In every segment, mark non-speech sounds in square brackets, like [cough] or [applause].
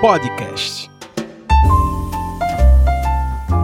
Podcast.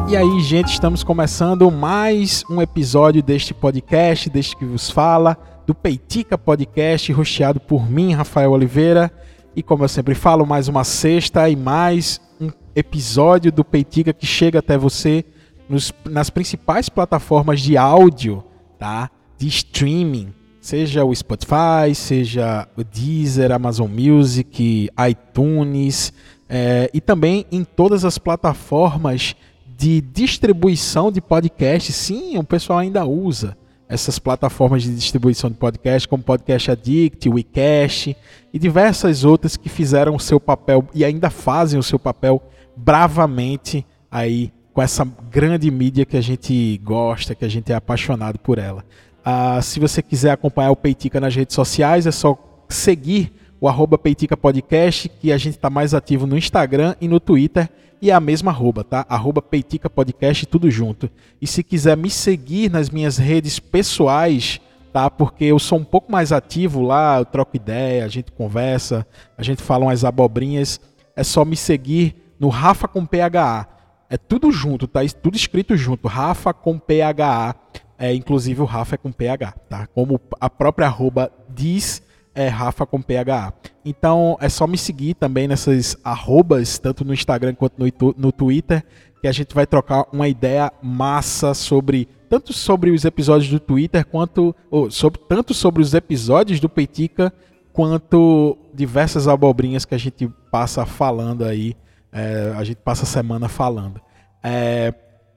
E aí, gente, estamos começando mais um episódio deste podcast, deste que vos fala, do Peitica Podcast, rosteado por mim, Rafael Oliveira. E como eu sempre falo, mais uma sexta e mais um episódio do Peitica que chega até você nos, nas principais plataformas de áudio, tá? De streaming, seja o Spotify, seja o Deezer, Amazon Music, iTunes, é, e também em todas as plataformas de distribuição de podcast. Sim, o pessoal ainda usa essas plataformas de distribuição de podcast, como Podcast Addict, WeCast e diversas outras que fizeram o seu papel e ainda fazem o seu papel bravamente aí com essa grande mídia que a gente gosta, que a gente é apaixonado por ela. Uh, se você quiser acompanhar o Peitica nas redes sociais, é só seguir o arroba Peitica Podcast, que a gente está mais ativo no Instagram e no Twitter, e é a mesma arroba, tá? Arroba Peitica Podcast, tudo junto. E se quiser me seguir nas minhas redes pessoais, tá? Porque eu sou um pouco mais ativo lá, eu troco ideia, a gente conversa, a gente fala umas abobrinhas, é só me seguir no Rafa com PHA. É tudo junto, tá? Tudo escrito junto, Rafa com PHA. É, inclusive o Rafa é com PH, tá? Como a própria arroba diz, é Rafa com PH. Então é só me seguir também nessas arrobas, tanto no Instagram quanto no, no Twitter, que a gente vai trocar uma ideia massa sobre tanto sobre os episódios do Twitter quanto ou, sobre, tanto sobre os episódios do Peitica quanto diversas abobrinhas que a gente passa falando aí, é, a gente passa a semana falando. É,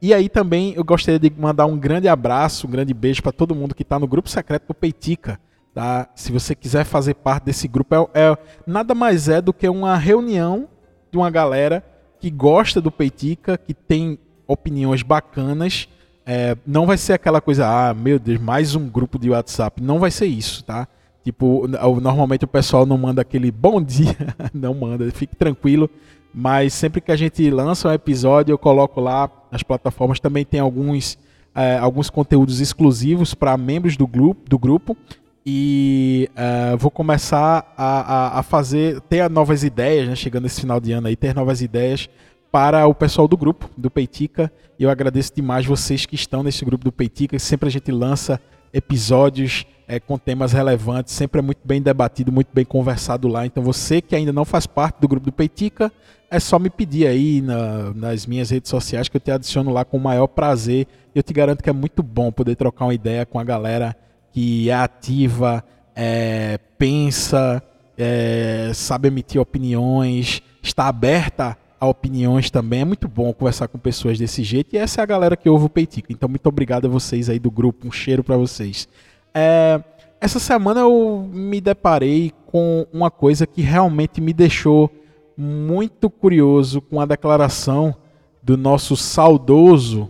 e aí também eu gostaria de mandar um grande abraço, um grande beijo para todo mundo que está no grupo secreto do Peitica. Tá? Se você quiser fazer parte desse grupo, é, é, nada mais é do que uma reunião de uma galera que gosta do Peitica, que tem opiniões bacanas. É, não vai ser aquela coisa, ah, meu Deus, mais um grupo de WhatsApp. Não vai ser isso, tá? Tipo, normalmente o pessoal não manda aquele bom dia, [laughs] não manda, fique tranquilo. Mas sempre que a gente lança um episódio, eu coloco lá nas plataformas. Também tem alguns, é, alguns conteúdos exclusivos para membros do grupo, do grupo. E é, vou começar a, a, a, fazer, ter novas ideias, né, chegando esse final de ano aí, ter novas ideias para o pessoal do grupo, do Peitica. E eu agradeço demais vocês que estão nesse grupo do Peitica. Sempre a gente lança episódios é, com temas relevantes, sempre é muito bem debatido, muito bem conversado lá. Então você que ainda não faz parte do grupo do Peitica, é só me pedir aí na, nas minhas redes sociais que eu te adiciono lá com o maior prazer. Eu te garanto que é muito bom poder trocar uma ideia com a galera que é ativa, é, pensa, é, sabe emitir opiniões, está aberta a opiniões também. É muito bom conversar com pessoas desse jeito e essa é a galera que ouve o Peitico. Então, muito obrigado a vocês aí do grupo. Um cheiro para vocês. É, essa semana eu me deparei com uma coisa que realmente me deixou muito curioso com a declaração do nosso saudoso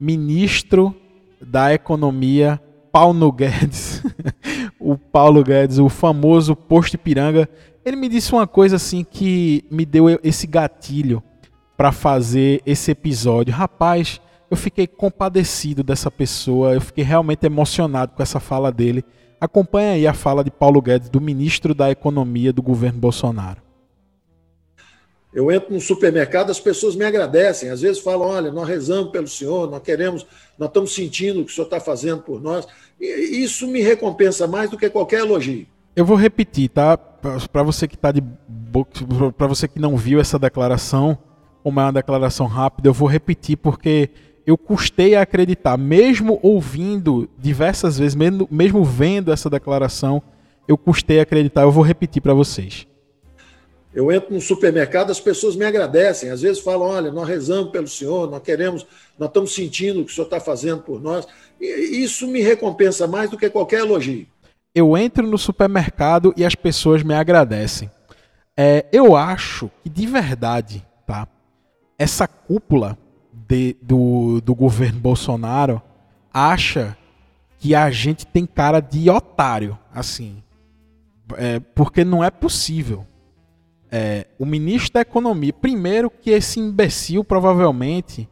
ministro da Economia, Paulo Guedes. [laughs] o Paulo Guedes, o famoso posto Ipiranga. Ele me disse uma coisa assim que me deu esse gatilho para fazer esse episódio. Rapaz, eu fiquei compadecido dessa pessoa, eu fiquei realmente emocionado com essa fala dele. Acompanhe aí a fala de Paulo Guedes, do ministro da Economia do governo Bolsonaro. Eu entro no supermercado, as pessoas me agradecem. Às vezes falam: olha, nós rezamos pelo senhor, nós queremos, nós estamos sentindo o que o senhor está fazendo por nós. E isso me recompensa mais do que qualquer elogio. Eu vou repetir, tá? Para você que tá de para você que não viu essa declaração, como é uma declaração rápida, eu vou repetir porque eu custei a acreditar, mesmo ouvindo diversas vezes, mesmo, mesmo vendo essa declaração, eu custei a acreditar. Eu vou repetir para vocês. Eu entro no supermercado, as pessoas me agradecem. Às vezes falam: olha, nós rezamos pelo senhor, nós queremos, nós estamos sentindo o que o senhor está fazendo por nós. E isso me recompensa mais do que qualquer elogio. Eu entro no supermercado e as pessoas me agradecem. É, eu acho que de verdade, tá? Essa cúpula de, do, do governo Bolsonaro acha que a gente tem cara de otário, assim. É, porque não é possível é, o ministro da Economia, primeiro que esse imbecil provavelmente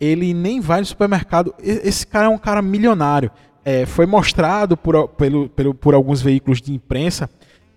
ele nem vai no supermercado. Esse cara é um cara milionário. É, foi mostrado por, pelo, pelo, por alguns veículos de imprensa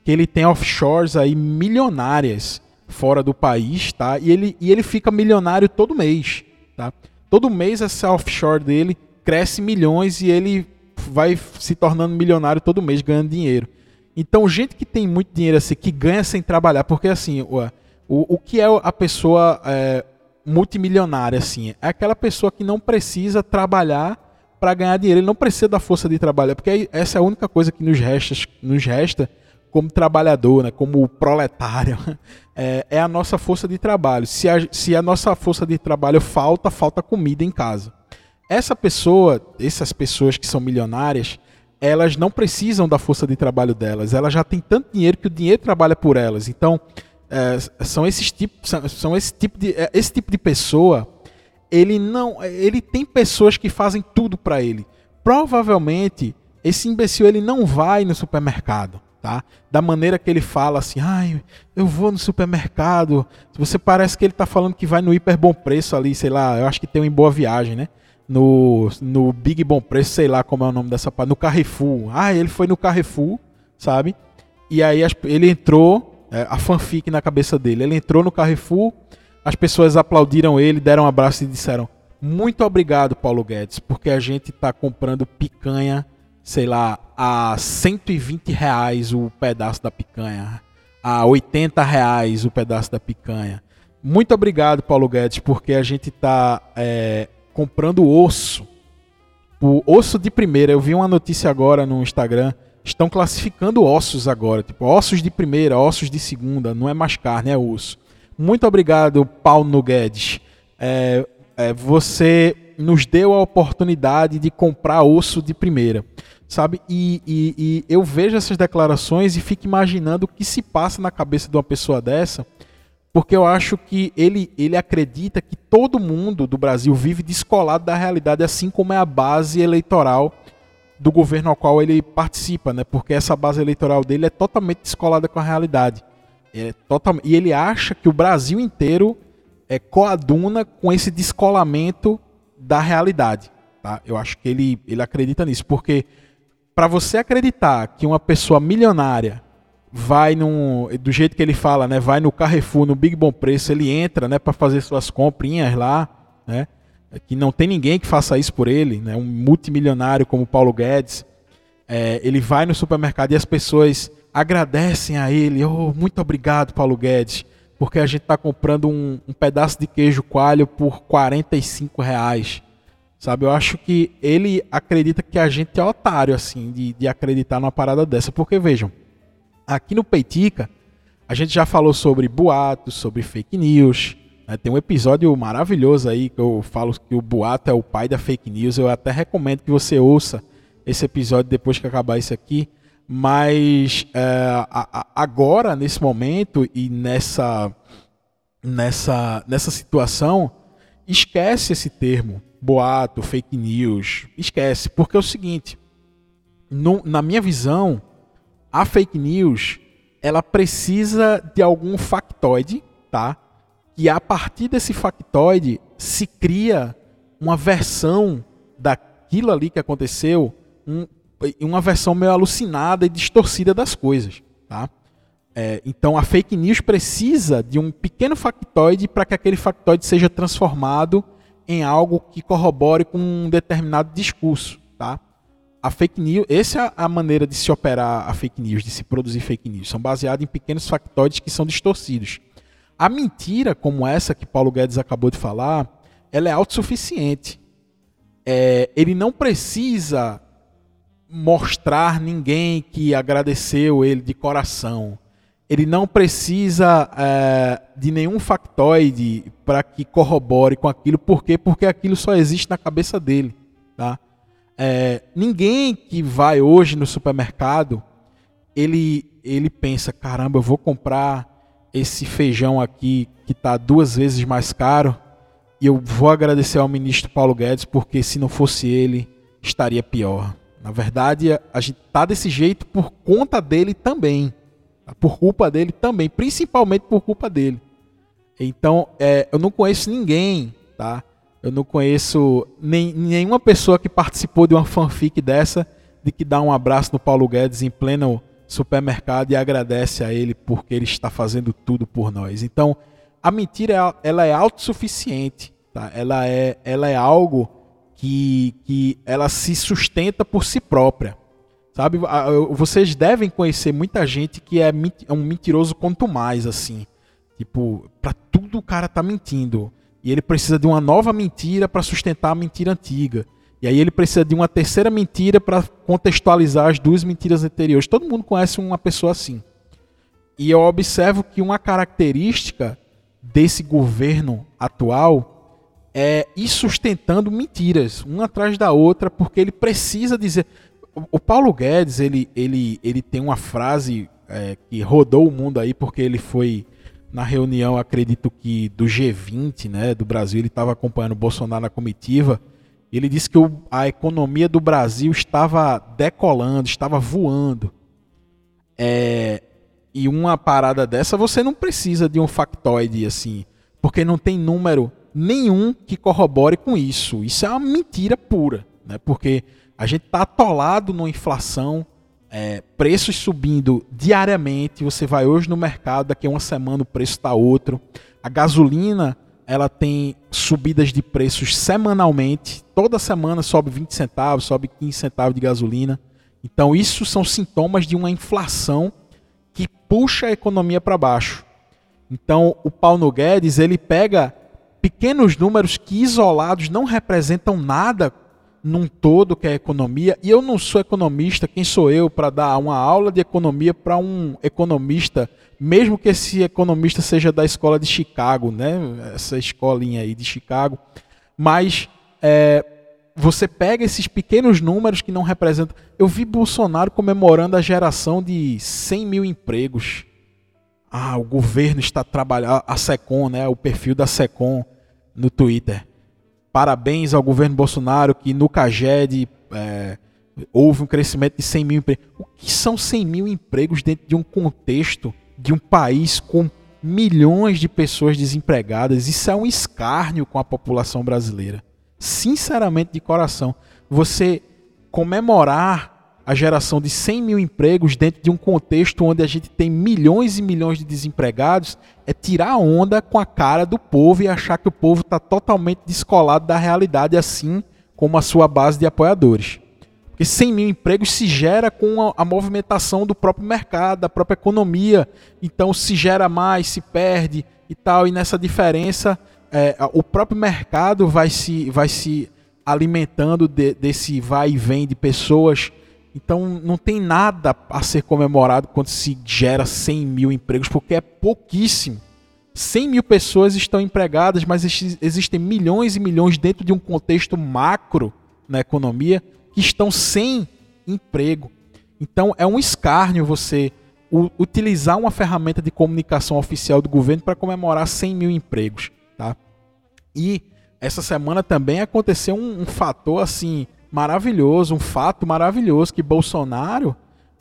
que ele tem offshores aí milionárias fora do país, tá? E ele, e ele fica milionário todo mês, tá? Todo mês essa offshore dele cresce milhões e ele vai se tornando milionário todo mês, ganhando dinheiro. Então, gente que tem muito dinheiro assim, que ganha sem trabalhar, porque assim, o, o, o que é a pessoa é, multimilionária, assim? É aquela pessoa que não precisa trabalhar para ganhar dinheiro, ele não precisa da força de trabalho, porque essa é a única coisa que nos resta, nos resta como trabalhador, né, como proletário, [laughs] é, é, a nossa força de trabalho. Se a, se a nossa força de trabalho falta, falta comida em casa. Essa pessoa, essas pessoas que são milionárias, elas não precisam da força de trabalho delas. Elas já têm tanto dinheiro que o dinheiro trabalha por elas. Então, é, são esses tipos, são, são esse tipo de é, esse tipo de pessoa. Ele não, ele tem pessoas que fazem tudo para ele. Provavelmente esse imbecil ele não vai no supermercado tá? Da maneira que ele fala assim, ai, eu vou no supermercado. Você parece que ele está falando que vai no hiper bom preço ali, sei lá, eu acho que tem um em boa viagem, né? No, no Big Bom Preço, sei lá como é o nome dessa parte, no Carrefour. Ah, ele foi no Carrefour, sabe? E aí ele entrou, é, a fanfic na cabeça dele, ele entrou no Carrefour, as pessoas aplaudiram ele, deram um abraço e disseram: Muito obrigado, Paulo Guedes, porque a gente está comprando picanha sei lá, a 120 reais o pedaço da picanha, a 80 reais o pedaço da picanha. Muito obrigado, Paulo Guedes, porque a gente está é, comprando osso. O osso de primeira, eu vi uma notícia agora no Instagram, estão classificando ossos agora, tipo ossos de primeira, ossos de segunda, não é mais carne, é osso. Muito obrigado, Paulo Guedes. É, é, você nos deu a oportunidade de comprar osso de primeira sabe? E, e, e, eu vejo essas declarações e fico imaginando o que se passa na cabeça de uma pessoa dessa, porque eu acho que ele, ele acredita que todo mundo do Brasil vive descolado da realidade, assim como é a base eleitoral do governo ao qual ele participa, né? Porque essa base eleitoral dele é totalmente descolada com a realidade. É total... E ele acha que o Brasil inteiro é coaduna com esse descolamento da realidade. Tá? Eu acho que ele, ele acredita nisso, porque para você acreditar que uma pessoa milionária vai num, do jeito que ele fala, né, vai no Carrefour, no Big Bom Preço, ele entra, né, para fazer suas comprinhas lá, né, que não tem ninguém que faça isso por ele, né, um multimilionário como Paulo Guedes, é, ele vai no supermercado e as pessoas agradecem a ele, oh, muito obrigado Paulo Guedes, porque a gente está comprando um, um, pedaço de queijo coalho por 45 reais. Sabe, eu acho que ele acredita que a gente é otário, assim, de, de acreditar numa parada dessa. Porque, vejam, aqui no Peitica, a gente já falou sobre boatos, sobre fake news. Né? Tem um episódio maravilhoso aí que eu falo que o boato é o pai da fake news. Eu até recomendo que você ouça esse episódio depois que acabar isso aqui. Mas é, agora, nesse momento e nessa, nessa, nessa situação, esquece esse termo boato, fake news, esquece, porque é o seguinte, no, na minha visão, a fake news ela precisa de algum factoide, tá? E a partir desse factoide se cria uma versão daquilo ali que aconteceu, um, uma versão meio alucinada e distorcida das coisas, tá? É, então a fake news precisa de um pequeno factoide para que aquele factoide seja transformado em algo que corrobore com um determinado discurso, tá? A fake news, essa é a maneira de se operar a fake news, de se produzir fake news, são baseadas em pequenos factoides que são distorcidos. A mentira, como essa que Paulo Guedes acabou de falar, ela é autossuficiente. É, ele não precisa mostrar ninguém que agradeceu ele de coração ele não precisa é, de nenhum factoide para que corrobore com aquilo. Por quê? Porque aquilo só existe na cabeça dele. Tá? É, ninguém que vai hoje no supermercado, ele, ele pensa, caramba, eu vou comprar esse feijão aqui que está duas vezes mais caro e eu vou agradecer ao ministro Paulo Guedes porque se não fosse ele, estaria pior. Na verdade, a gente está desse jeito por conta dele também. Por culpa dele também, principalmente por culpa dele. Então, é, eu não conheço ninguém, tá? Eu não conheço nem, nenhuma pessoa que participou de uma fanfic dessa, de que dá um abraço no Paulo Guedes em pleno supermercado e agradece a ele porque ele está fazendo tudo por nós. Então, a mentira ela é autossuficiente, tá? Ela é ela é algo que, que ela se sustenta por si própria. Sabe? Vocês devem conhecer muita gente que é, é um mentiroso quanto mais, assim. Tipo, para tudo o cara tá mentindo. E ele precisa de uma nova mentira para sustentar a mentira antiga. E aí ele precisa de uma terceira mentira para contextualizar as duas mentiras anteriores. Todo mundo conhece uma pessoa assim. E eu observo que uma característica desse governo atual é, ir sustentando mentiras, uma atrás da outra, porque ele precisa dizer. O Paulo Guedes, ele, ele, ele tem uma frase é, que rodou o mundo aí, porque ele foi na reunião, acredito que do G20, né, do Brasil, ele estava acompanhando o Bolsonaro na comitiva. Ele disse que o, a economia do Brasil estava decolando, estava voando. É, e uma parada dessa você não precisa de um factoide assim, porque não tem número nenhum que corrobore com isso. Isso é uma mentira pura, né? porque a gente está atolado numa inflação, é, preços subindo diariamente. Você vai hoje no mercado, daqui a uma semana o preço está outro. A gasolina ela tem subidas de preços semanalmente. Toda semana sobe 20 centavos, sobe 15 centavos de gasolina. Então, isso são sintomas de uma inflação que puxa a economia para baixo. Então, o Paulo Guedes ele pega pequenos números que isolados não representam nada num todo que é economia, e eu não sou economista, quem sou eu para dar uma aula de economia para um economista, mesmo que esse economista seja da escola de Chicago, né? essa escolinha aí de Chicago, mas é, você pega esses pequenos números que não representam. Eu vi Bolsonaro comemorando a geração de 100 mil empregos. Ah, o governo está trabalhando, a SECOM, né, o perfil da SECOM no Twitter. Parabéns ao governo Bolsonaro que no CAGED é, houve um crescimento de 100 mil empregos. O que são 100 mil empregos dentro de um contexto de um país com milhões de pessoas desempregadas? Isso é um escárnio com a população brasileira. Sinceramente, de coração. Você comemorar a geração de 100 mil empregos dentro de um contexto onde a gente tem milhões e milhões de desempregados é tirar onda com a cara do povo e achar que o povo está totalmente descolado da realidade, assim como a sua base de apoiadores. Porque 100 mil empregos se gera com a, movimentação do próprio mercado, da própria economia. Então se gera mais, se perde e tal. E nessa diferença, é, o próprio mercado vai se, vai se alimentando de, desse vai e vem de pessoas então não tem nada a ser comemorado quando se gera 100 mil empregos, porque é pouquíssimo. 100 mil pessoas estão empregadas, mas existem milhões e milhões dentro de um contexto macro na economia que estão sem emprego. Então é um escárnio você utilizar uma ferramenta de comunicação oficial do governo para comemorar 100 mil empregos. Tá? E essa semana também aconteceu um, um fator assim maravilhoso, um fato maravilhoso que Bolsonaro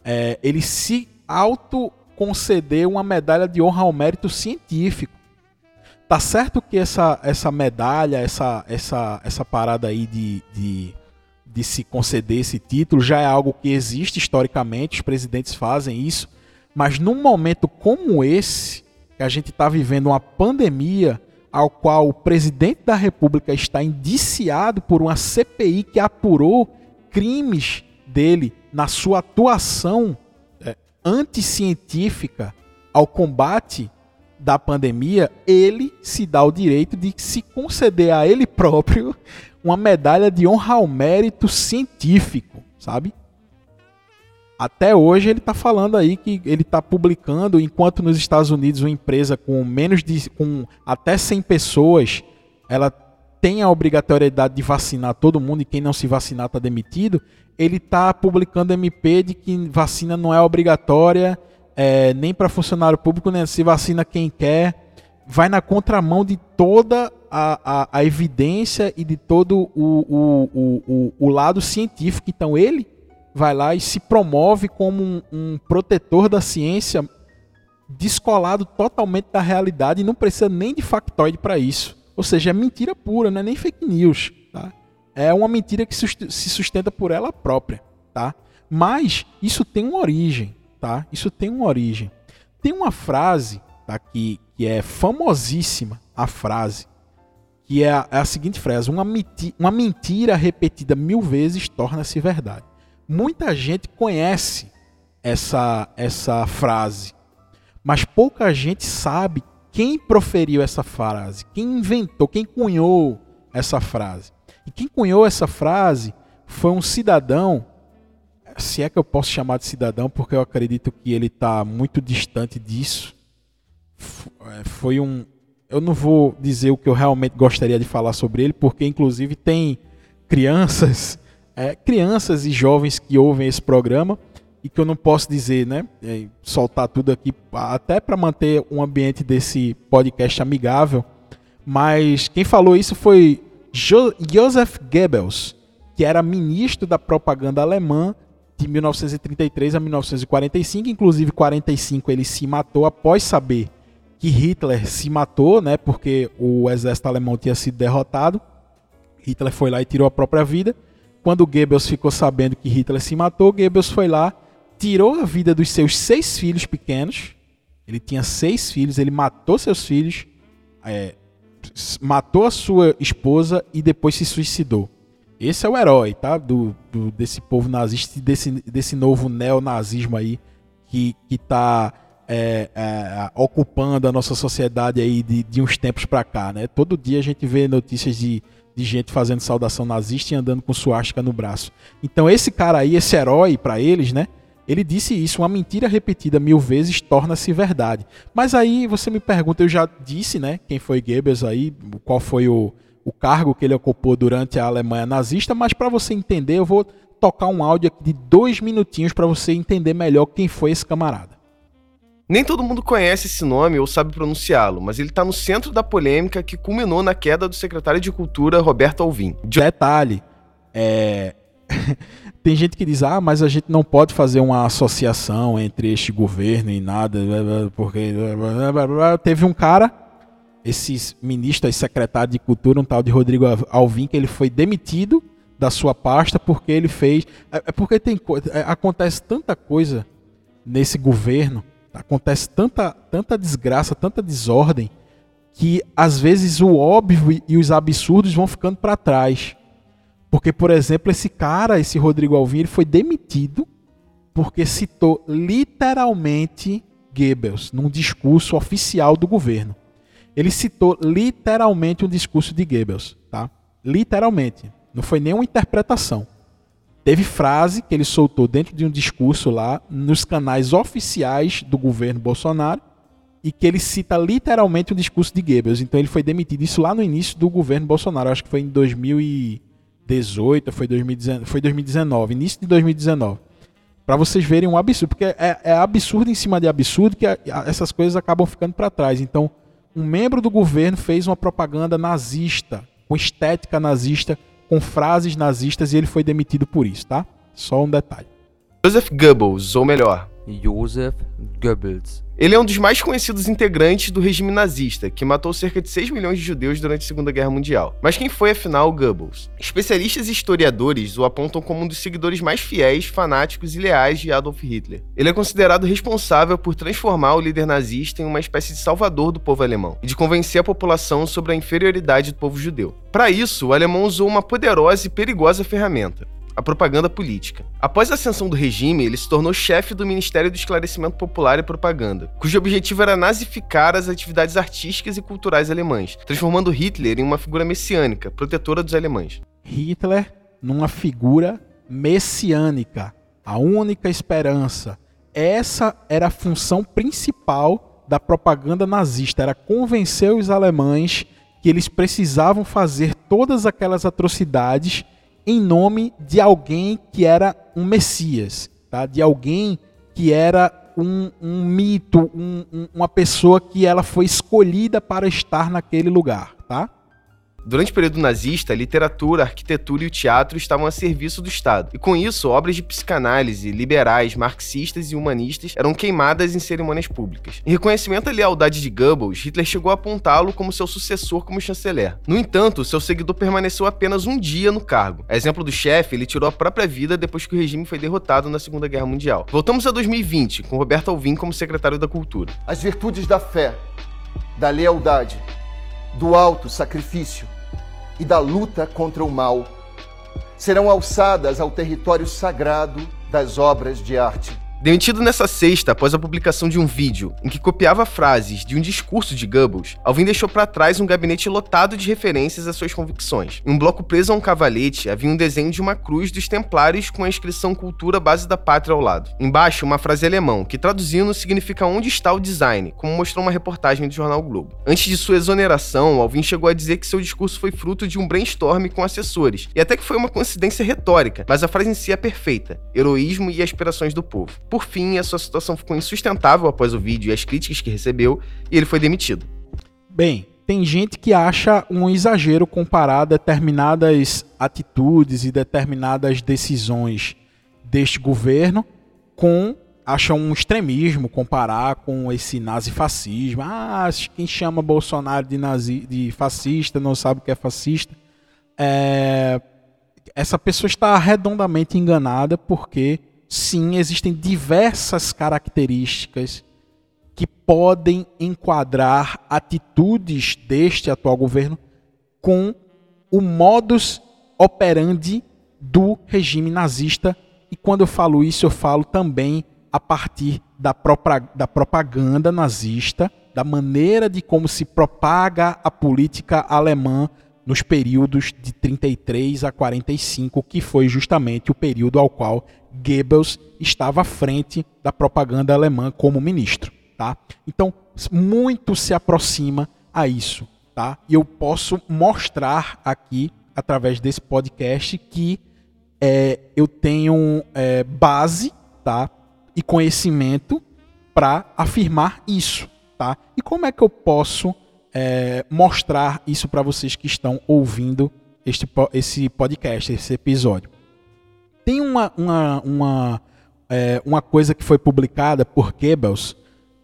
é, ele se auto concedeu uma medalha de honra ao mérito científico. Tá certo que essa, essa medalha, essa, essa, essa parada aí de, de, de se conceder esse título já é algo que existe historicamente, os presidentes fazem isso, mas num momento como esse, que a gente está vivendo uma pandemia, ao qual o presidente da República está indiciado por uma CPI que apurou crimes dele na sua atuação é, anticientífica ao combate da pandemia, ele se dá o direito de se conceder a ele próprio uma medalha de honra ao mérito científico, sabe? Até hoje ele está falando aí que ele está publicando, enquanto nos Estados Unidos uma empresa com menos de com até 100 pessoas, ela tem a obrigatoriedade de vacinar todo mundo e quem não se vacinar está demitido, ele está publicando MP de que vacina não é obrigatória é, nem para funcionário público, nem se vacina quem quer, vai na contramão de toda a, a, a evidência e de todo o, o, o, o, lado científico. Então ele vai lá e se promove como um, um protetor da ciência descolado totalmente da realidade e não precisa nem de factoide para isso. Ou seja, é mentira pura, não é nem fake news. Tá? É uma mentira que se sustenta por ela própria. Tá? Mas isso tem uma origem. tá? Isso tem uma origem. Tem uma frase tá, que, que é famosíssima, a frase, que é a, é a seguinte frase: uma, menti uma mentira repetida mil vezes torna-se verdade. Muita gente conhece essa, essa frase, mas pouca gente sabe quem proferiu essa frase, quem inventou, quem cunhou essa frase. E quem cunhou essa frase foi um cidadão, se é que eu posso chamar de cidadão, porque eu acredito que ele está muito distante disso. É, foi um. Eu não vou dizer o que eu realmente gostaria de falar sobre ele, porque inclusive tem crianças, é, crianças e jovens que ouvem esse programa e que eu não posso dizer, né? É, soltar tudo aqui, até para manter um ambiente desse podcast amigável. Mas quem falou isso foi jo Joseph Goebbels, que era ministro da propaganda alemã de 1933 a 1945, inclusive 45 ele se matou após saber que Hitler se matou, né, porque o exército alemão tinha sido derrotado. Hitler foi lá e tirou a própria vida. Quando Goebbels ficou sabendo que Hitler se matou, Goebbels foi lá, tirou a vida dos seus seis filhos pequenos. Ele tinha seis filhos, ele matou seus filhos, é, matou a sua esposa e depois se suicidou. Esse é o herói, tá? Do, do desse povo nazista, desse, desse novo neonazismo aí que, que tá é, é, ocupando a nossa sociedade aí de, de uns tempos para cá, né? Todo dia a gente vê notícias de, de gente fazendo saudação nazista e andando com suástica no braço. Então esse cara aí, esse herói para eles, né? Ele disse isso, uma mentira repetida mil vezes torna-se verdade. Mas aí você me pergunta, eu já disse, né, quem foi Goebbels aí, qual foi o, o cargo que ele ocupou durante a Alemanha nazista, mas para você entender, eu vou tocar um áudio aqui de dois minutinhos para você entender melhor quem foi esse camarada. Nem todo mundo conhece esse nome ou sabe pronunciá-lo, mas ele está no centro da polêmica que culminou na queda do secretário de Cultura Roberto Alvim. Detalhe, é... [laughs] tem gente que diz, ah, mas a gente não pode fazer uma associação entre este governo e nada, porque teve um cara, esse ministro e secretário de cultura, um tal de Rodrigo Alvim, que ele foi demitido da sua pasta porque ele fez, é, é porque tem é, acontece tanta coisa nesse governo, acontece tanta tanta desgraça, tanta desordem que às vezes o óbvio e os absurdos vão ficando para trás. Porque, por exemplo, esse cara, esse Rodrigo Alvim, ele foi demitido porque citou literalmente Goebbels num discurso oficial do governo. Ele citou literalmente um discurso de Goebbels, tá? Literalmente. Não foi nenhuma interpretação. Teve frase que ele soltou dentro de um discurso lá nos canais oficiais do governo Bolsonaro e que ele cita literalmente um discurso de Goebbels. Então ele foi demitido isso lá no início do governo Bolsonaro, acho que foi em 2000 e 2018, foi 2019, foi 2019, início de 2019. Para vocês verem um absurdo, porque é, é, absurdo em cima de absurdo que a, a, essas coisas acabam ficando para trás. Então, um membro do governo fez uma propaganda nazista, com estética nazista, com frases nazistas e ele foi demitido por isso, tá? Só um detalhe. Joseph Goebbels, ou melhor, Joseph Goebbels ele é um dos mais conhecidos integrantes do regime nazista, que matou cerca de 6 milhões de judeus durante a Segunda Guerra Mundial. Mas quem foi afinal Goebbels? Especialistas e historiadores o apontam como um dos seguidores mais fiéis, fanáticos e leais de Adolf Hitler. Ele é considerado responsável por transformar o líder nazista em uma espécie de salvador do povo alemão e de convencer a população sobre a inferioridade do povo judeu. Para isso, o alemão usou uma poderosa e perigosa ferramenta, a propaganda política. Após a ascensão do regime, ele se tornou chefe do Ministério do Esclarecimento Popular e Propaganda, cujo objetivo era nazificar as atividades artísticas e culturais alemãs, transformando Hitler em uma figura messiânica, protetora dos alemães. Hitler numa figura messiânica, a única esperança. Essa era a função principal da propaganda nazista, era convencer os alemães que eles precisavam fazer todas aquelas atrocidades em nome de alguém que era um Messias, tá? de alguém que era um, um mito, um, um, uma pessoa que ela foi escolhida para estar naquele lugar. Tá? Durante o período nazista, a literatura, a arquitetura e o teatro estavam a serviço do Estado. E com isso, obras de psicanálise, liberais, marxistas e humanistas eram queimadas em cerimônias públicas. Em reconhecimento à lealdade de Goebbels, Hitler chegou a apontá-lo como seu sucessor como chanceler. No entanto, seu seguidor permaneceu apenas um dia no cargo. A exemplo do chefe, ele tirou a própria vida depois que o regime foi derrotado na Segunda Guerra Mundial. Voltamos a 2020, com Roberto Alvim como secretário da Cultura. As virtudes da fé, da lealdade, do alto sacrifício e da luta contra o mal serão alçadas ao território sagrado das obras de arte. Demitido nessa sexta após a publicação de um vídeo em que copiava frases de um discurso de Goebbels, Alvin deixou para trás um gabinete lotado de referências às suas convicções. Em um bloco preso a um cavalete havia um desenho de uma cruz dos templários com a inscrição Cultura Base da Pátria ao lado. Embaixo, uma frase alemão, que traduzindo significa onde está o design, como mostrou uma reportagem do jornal Globo. Antes de sua exoneração, Alvin chegou a dizer que seu discurso foi fruto de um brainstorm com assessores, e até que foi uma coincidência retórica, mas a frase em si é perfeita: heroísmo e aspirações do povo. Por fim, a sua situação ficou insustentável após o vídeo e as críticas que recebeu, e ele foi demitido. Bem, tem gente que acha um exagero comparar determinadas atitudes e determinadas decisões deste governo com acha um extremismo comparar com esse nazifascismo. Ah, quem chama Bolsonaro de, nazi, de fascista não sabe o que é fascista. É, essa pessoa está redondamente enganada porque sim, existem diversas características que podem enquadrar atitudes deste atual governo com o modus operandi do regime nazista. E quando eu falo isso, eu falo também a partir da, da propaganda nazista, da maneira de como se propaga a política alemã nos períodos de 33 a 45, que foi justamente o período ao qual Goebbels estava à frente da propaganda alemã como ministro, tá? Então, muito se aproxima a isso, tá? E eu posso mostrar aqui através desse podcast que é, eu tenho é, base, tá? E conhecimento para afirmar isso, tá? E como é que eu posso é, mostrar isso para vocês que estão ouvindo este, esse podcast, esse episódio. Tem uma, uma, uma, é, uma coisa que foi publicada por Goebbels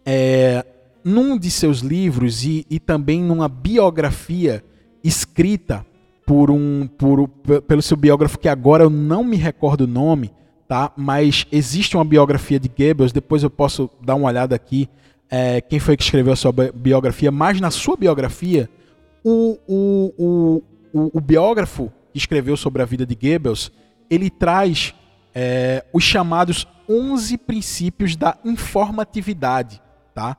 é, num de seus livros e, e também numa biografia escrita por um por, pelo seu biógrafo que agora eu não me recordo o nome, tá? Mas existe uma biografia de Goebbels, depois eu posso dar uma olhada aqui é, quem foi que escreveu a sua biografia, mas na sua biografia, o, o, o, o, o biógrafo que escreveu sobre a vida de Goebbels, ele traz é, os chamados 11 princípios da informatividade. Tá?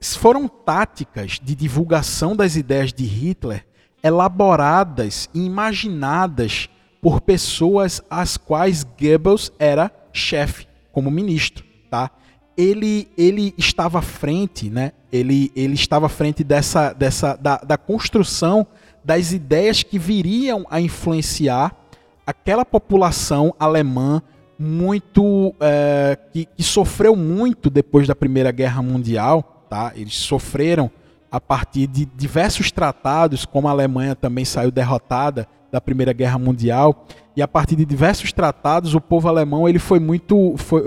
Foram táticas de divulgação das ideias de Hitler elaboradas e imaginadas por pessoas às quais Goebbels era chefe, como ministro. Tá? ele, ele estava à frente, né? Ele, ele estava à frente dessa, dessa da, da construção das ideias que viriam a influenciar aquela população alemã muito é, que, que, sofreu muito depois da Primeira Guerra Mundial, tá? Eles sofreram a partir de diversos tratados, como a Alemanha também saiu derrotada da Primeira Guerra Mundial, e a partir de diversos tratados, o povo alemão ele foi muito. Foi,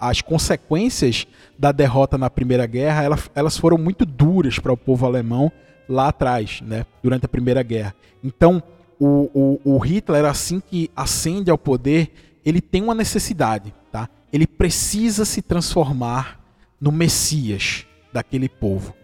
as consequências da derrota na Primeira Guerra elas, elas foram muito duras para o povo alemão lá atrás, né, durante a Primeira Guerra. Então, o, o, o Hitler, assim que ascende ao poder, ele tem uma necessidade. Tá? Ele precisa se transformar no Messias daquele povo.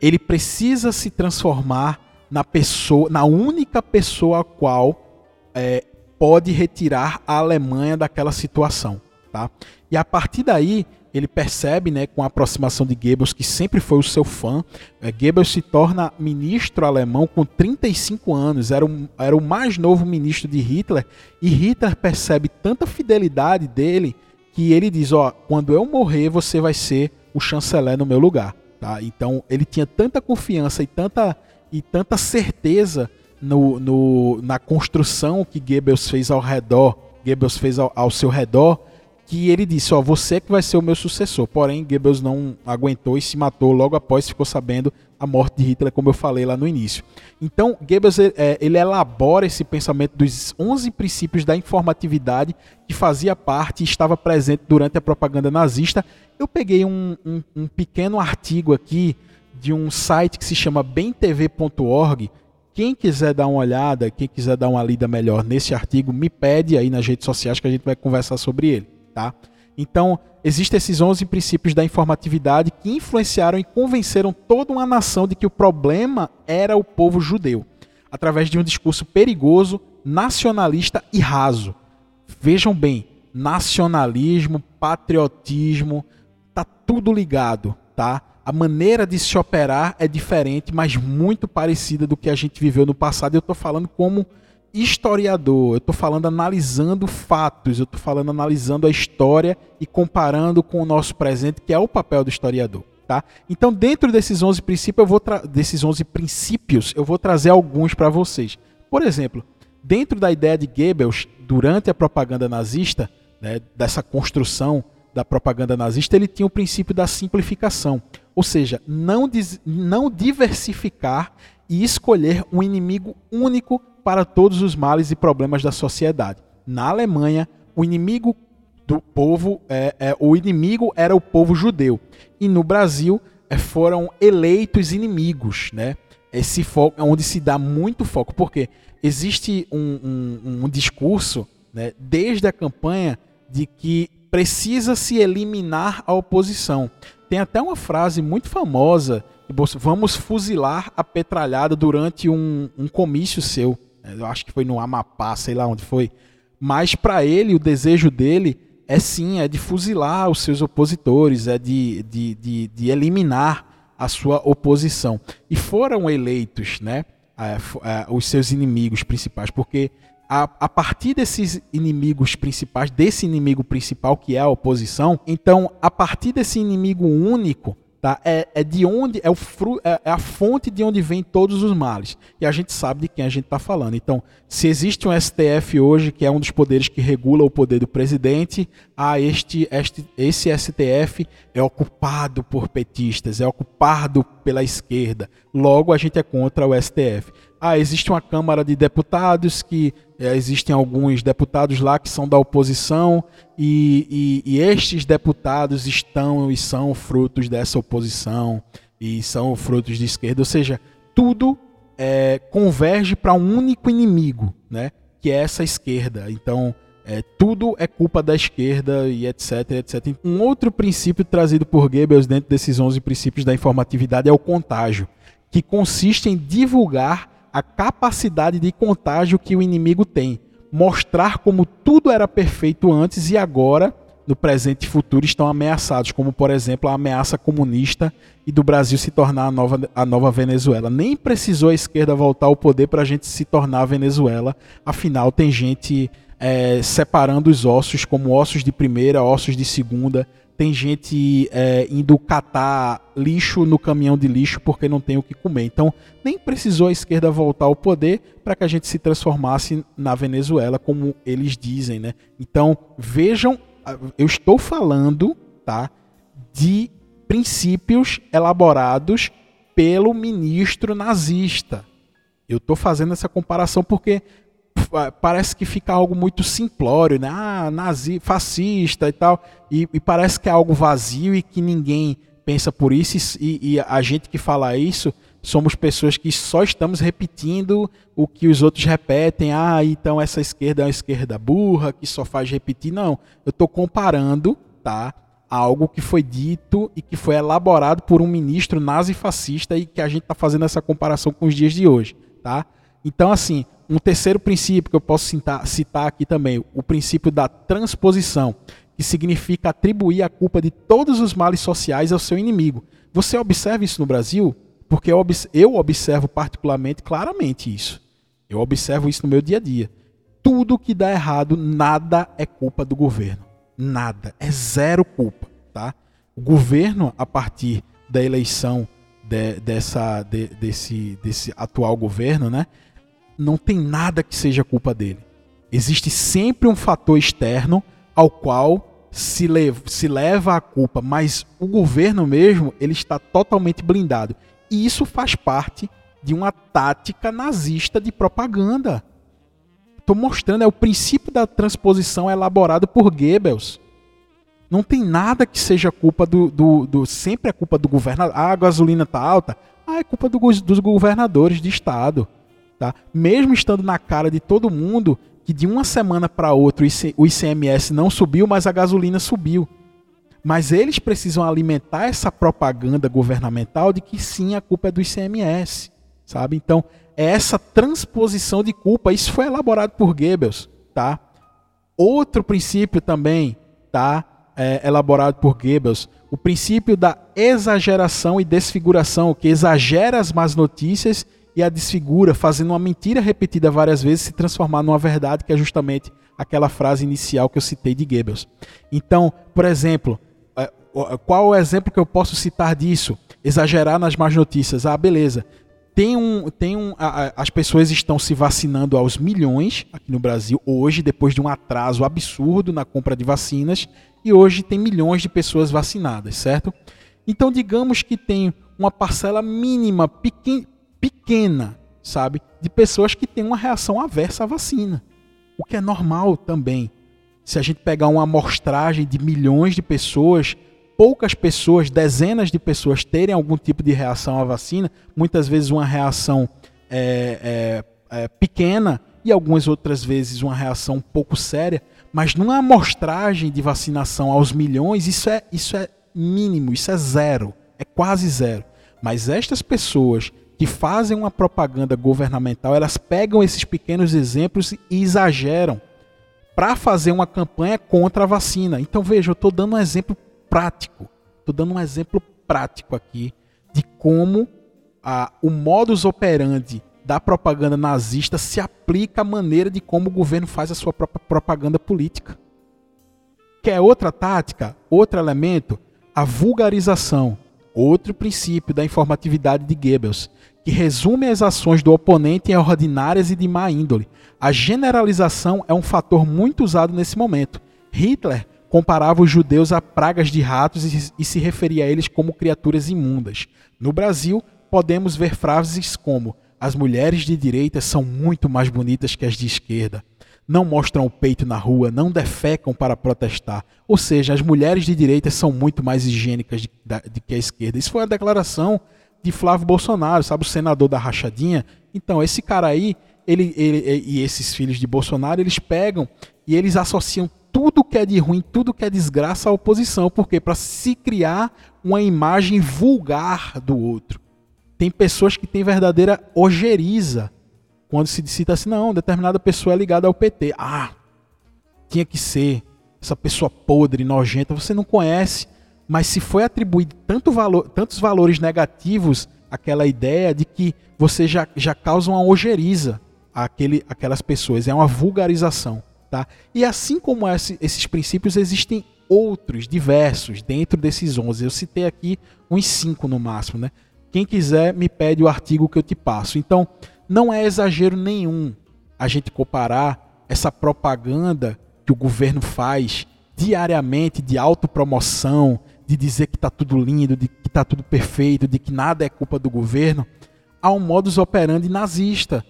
Ele precisa se transformar na pessoa, na única pessoa a qual é, pode retirar a Alemanha daquela situação. Tá? E a partir daí, ele percebe, né, com a aproximação de Goebbels, que sempre foi o seu fã, é, Goebbels se torna ministro alemão com 35 anos, era, um, era o mais novo ministro de Hitler, e Hitler percebe tanta fidelidade dele que ele diz: Ó, quando eu morrer, você vai ser o chanceler no meu lugar. Tá? Então ele tinha tanta confiança e tanta, e tanta certeza no, no, na construção que Goebbels fez ao redor, Goebbels fez ao, ao seu redor, que ele disse, ó, você que vai ser o meu sucessor. Porém, Goebbels não aguentou e se matou logo após ficou sabendo a morte de Hitler, como eu falei lá no início. Então, Goebbels é, ele elabora esse pensamento dos 11 princípios da informatividade que fazia parte e estava presente durante a propaganda nazista. Eu peguei um, um, um pequeno artigo aqui de um site que se chama bemtv.org. Quem quiser dar uma olhada, quem quiser dar uma lida melhor nesse artigo, me pede aí nas redes sociais que a gente vai conversar sobre ele, tá? Então, existem esses 11 princípios da informatividade que influenciaram e convenceram toda uma nação de que o problema era o povo judeu, através de um discurso perigoso, nacionalista e raso. Vejam bem, nacionalismo, patriotismo, tá tudo ligado, tá? A maneira de se operar é diferente, mas muito parecida do que a gente viveu no passado. Eu estou falando como historiador, eu estou falando analisando fatos, eu estou falando analisando a história e comparando com o nosso presente, que é o papel do historiador. Tá? Então, dentro desses 11 princípios, eu vou desses 11 princípios, eu vou trazer alguns para vocês. Por exemplo, dentro da ideia de Goebbels, durante a propaganda nazista, né, dessa construção da propaganda nazista, ele tinha o princípio da simplificação, ou seja, não, não diversificar e escolher um inimigo único para todos os males e problemas da sociedade. Na Alemanha, o inimigo do povo, é, é, o inimigo era o povo judeu. E no Brasil é, foram eleitos inimigos, né? Esse foco, é onde se dá muito foco, porque existe um, um, um discurso, né, desde a campanha, de que precisa se eliminar a oposição. Tem até uma frase muito famosa: vamos fuzilar a petralhada durante um, um comício seu. Eu acho que foi no Amapá, sei lá onde foi. Mas para ele, o desejo dele é sim, é de fuzilar os seus opositores, é de, de, de, de eliminar a sua oposição. E foram eleitos né, os seus inimigos principais, porque a, a, partir desses inimigos principais, desse inimigo principal que é a oposição, então, a partir desse inimigo único, Tá? É, é de onde é, o fru, é, é, a fonte de onde vem todos os males. E a gente sabe de quem a gente está falando. Então, se existe um STF hoje, que é um dos poderes que regula o poder do presidente, ah, este, este, esse STF é ocupado por petistas, é ocupado pela esquerda. Logo, a gente é contra o STF. Ah, existe uma Câmara de Deputados que é, existem alguns deputados lá que são da oposição e, e, e, estes deputados estão e são frutos dessa oposição e são frutos de esquerda. Ou seja, tudo é, converge para um único inimigo, né? que é essa esquerda. Então, é, tudo é culpa da esquerda e etc, etc. Um outro princípio trazido por Goebbels dentro desses 11 princípios da informatividade é o contágio, que consiste em divulgar a capacidade de contágio que o inimigo tem, mostrar como tudo era perfeito antes e agora, no presente e futuro, estão ameaçados, como por exemplo a ameaça comunista e do Brasil se tornar a nova, a nova Venezuela. Nem precisou a esquerda voltar ao poder para a gente se tornar a Venezuela, afinal, tem gente é, separando os ossos como ossos de primeira, ossos de segunda tem gente é, indo catar lixo no caminhão de lixo porque não tem o que comer. Então, nem precisou a esquerda voltar ao poder para que a gente se transformasse na Venezuela, como eles dizem, né? Então, vejam, eu estou falando, tá, de princípios elaborados pelo ministro nazista. Eu estou fazendo essa comparação porque parece que fica algo muito simplório, né? Ah, nazi, fascista e tal. E, e parece que é algo vazio e que ninguém pensa por isso. E, e, a gente que fala isso somos pessoas que só estamos repetindo o que os outros repetem. Ah, então essa esquerda é uma esquerda burra que só faz repetir. Não, eu estou comparando, tá? Algo que foi dito e que foi elaborado por um ministro nazi-fascista e que a gente está fazendo essa comparação com os dias de hoje, tá? Então, assim, um terceiro princípio que eu posso citar, citar aqui também, o princípio da transposição, que significa atribuir a culpa de todos os males sociais ao seu inimigo. Você observa isso no Brasil? Porque eu observo particularmente claramente isso. Eu observo isso no meu dia a dia. Tudo que dá errado, nada é culpa do governo. Nada. É zero culpa. Tá? O governo, a partir da eleição de, dessa, de, desse, desse atual governo, né, não tem nada que seja culpa dele. Existe sempre um fator externo ao qual se, lev se leva a culpa, mas o governo mesmo ele está totalmente blindado. E isso faz parte de uma tática nazista de propaganda. Estou mostrando, é o princípio da transposição elaborado por Goebbels. Não tem nada que seja culpa do. do, do sempre é culpa do governador. Ah, a gasolina está alta. Ah, é culpa do, dos governadores de estado. Tá? Mesmo estando na cara de todo mundo que de uma semana para outra o ICMS não subiu, mas a gasolina subiu. Mas eles precisam alimentar essa propaganda governamental de que sim, a culpa é do ICMS, sabe? Então, é essa transposição de culpa, isso foi elaborado por Goebbels, tá? Outro princípio também, tá? É, elaborado por Goebbels, o princípio da exageração e desfiguração, que exagera as más notícias e a desfigura, fazendo uma mentira repetida várias vezes se transformar numa verdade, que é justamente aquela frase inicial que eu citei de Goebbels. Então, por exemplo, é, qual o exemplo que eu posso citar disso? Exagerar nas más notícias. Ah, beleza. Tem um, tem um, as pessoas estão se vacinando aos milhões aqui no Brasil hoje, depois de um atraso absurdo na compra de vacinas, e hoje tem milhões de pessoas vacinadas, certo? Então, digamos que tem uma parcela mínima, pequen, pequena, sabe, de pessoas que têm uma reação aversa à vacina, o que é normal também. Se a gente pegar uma amostragem de milhões de pessoas, poucas pessoas, dezenas de pessoas terem algum tipo de reação à vacina, muitas vezes uma reação é, é, é, pequena e algumas outras vezes uma reação pouco séria, mas numa amostragem de vacinação aos milhões, isso é, isso é mínimo, isso é zero, é quase zero. Mas estas pessoas que fazem uma propaganda governamental, elas pegam esses pequenos exemplos e exageram para fazer uma campanha contra a vacina. Então veja, eu estou dando um exemplo prático. Estou dando um exemplo prático aqui de como a, o modus operandi da propaganda nazista se aplica à maneira de como o governo faz a sua própria propaganda política. Quer outra tática? Outro elemento? A vulgarização. Outro princípio da informatividade de Goebbels, que resume as ações do oponente em ordinárias e de má índole. A generalização é um fator muito usado nesse momento. Hitler comparava os judeus a pragas de ratos e, se referia a eles como criaturas imundas. No Brasil, podemos ver frases como: as mulheres de direita são muito mais bonitas que as de esquerda. Não mostram o peito na rua, não defecam para protestar. Ou seja, as mulheres de direita são muito mais higiênicas de, de que a esquerda. Isso foi uma declaração de Flávio Bolsonaro, sabe, o senador da rachadinha. Então, esse cara aí, ele, ele, e esses filhos de Bolsonaro, eles pegam e eles associam tudo que é de ruim, tudo que é desgraça à oposição. Por quê? Para se criar uma imagem vulgar do outro. Tem pessoas que têm verdadeira ojeriza quando se cita assim, não, determinada pessoa é ligada ao PT. Ah, tinha que ser essa pessoa podre, nojenta, você não conhece, mas se foi atribuído tanto valor, tantos valores negativos àquela ideia de que você já, já causa uma ojeriza àquele, àquelas pessoas, é uma vulgarização. Tá? E assim como esse, esses princípios, existem outros diversos dentro desses 11. Eu citei aqui uns 5 no máximo. Né? Quem quiser, me pede o artigo que eu te passo. Então, não é exagero nenhum a gente comparar essa propaganda que o governo faz diariamente de autopromoção, de dizer que está tudo lindo, de que está tudo perfeito, de que nada é culpa do governo, ao modus operandi nazista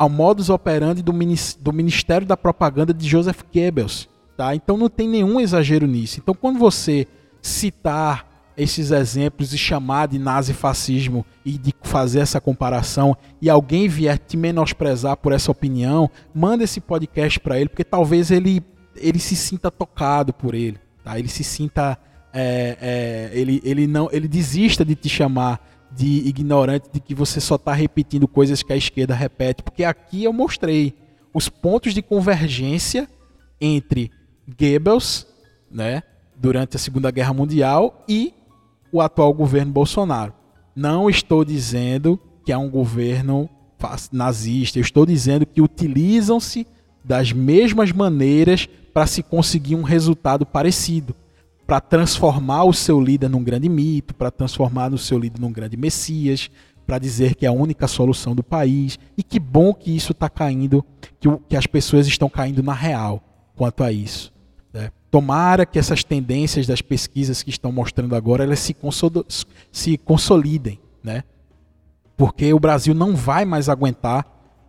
ao modus operandi do, do Ministério da Propaganda de Joseph Goebbels. Tá? Então não tem nenhum exagero nisso. Então quando você citar esses exemplos e chamar de nazifascismo e de fazer essa comparação e alguém vier te menosprezar por essa opinião, manda esse podcast para ele, porque talvez ele, ele se sinta tocado por ele, tá? Ele se sinta é, é, ele, ele não ele desista de te chamar de ignorante de que você só está repetindo coisas que a esquerda repete, porque aqui eu mostrei os pontos de convergência entre Goebbels, né, durante a Segunda Guerra Mundial e o atual governo Bolsonaro. Não estou dizendo que é um governo nazista, eu estou dizendo que utilizam-se das mesmas maneiras para se conseguir um resultado parecido para transformar o seu líder num grande mito, para transformar o seu líder num grande messias, para dizer que é a única solução do país. E que bom que isso está caindo, que, que, as pessoas estão caindo na real quanto a isso. Né? Tomara que essas tendências das pesquisas que estão mostrando agora elas se, se consolidem, né? Porque o Brasil não vai mais aguentar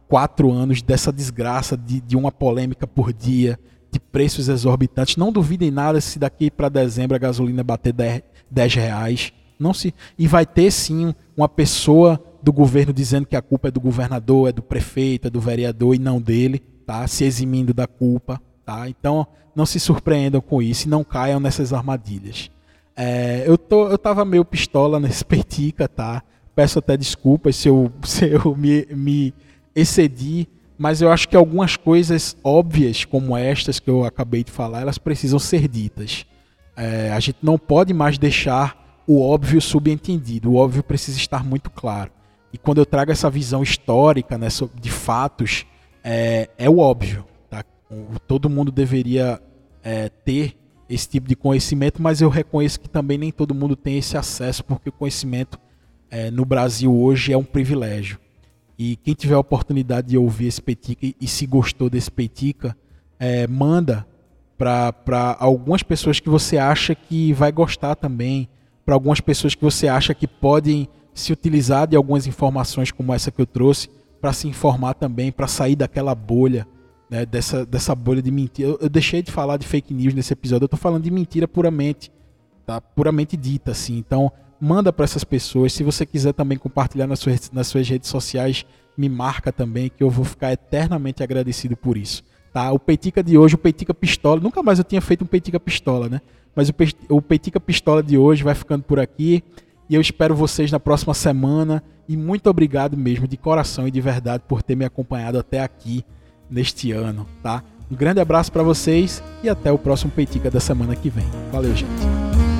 quatro anos dessa desgraça de, de uma polêmica por dia, de preços exorbitantes. Não duvidem nada se daqui para dezembro a gasolina bater 10, 10 reais. Não se e vai ter sim uma pessoa do governo dizendo que a culpa é do governador, é do prefeito, é do vereador e não dele, tá? Se eximindo da culpa, tá? Então não se surpreendam com isso e não caiam nessas armadilhas. É, eu, tô, eu tava meio pistola nesse [laughs] petica, tá? Peço até desculpas se eu, se eu me, me excedi, mas eu acho que algumas coisas óbvias, como estas que eu acabei de falar, elas precisam ser ditas. É, a gente não pode mais deixar o óbvio subentendido, o óbvio precisa estar muito claro. E quando eu trago essa visão histórica né, de fatos, é, é o óbvio todo mundo deveria é, ter esse tipo de conhecimento, mas eu reconheço que também nem todo mundo tem esse acesso, porque o conhecimento é, no Brasil hoje é um privilégio. E quem tiver a oportunidade de ouvir esse Petica e, se gostou desse Petica, é, manda para algumas pessoas que você acha que vai gostar também, para algumas pessoas que você acha que podem se utilizar de algumas informações como essa que eu trouxe, para se informar também, para sair daquela bolha né, dessa, dessa bolha de mentira. Eu, eu, deixei de falar de fake news nesse episódio, eu tô falando de mentira puramente, tá? Puramente dita, assim. Então, manda para essas pessoas. Se você quiser também compartilhar nas suas, nas suas redes sociais, me marca também, que eu vou ficar eternamente agradecido por isso. Tá? O Peitica de hoje, o Peitica Pistola, nunca mais eu tinha feito um Peitica Pistola, né? Mas o, o Peitica Pistola de hoje vai ficando por aqui. E eu espero vocês na próxima semana. E muito obrigado mesmo, de coração e de verdade, por ter me acompanhado até aqui neste ano, tá? Um grande abraço para vocês e até o próximo Peitica da semana que vem. Valeu, gente.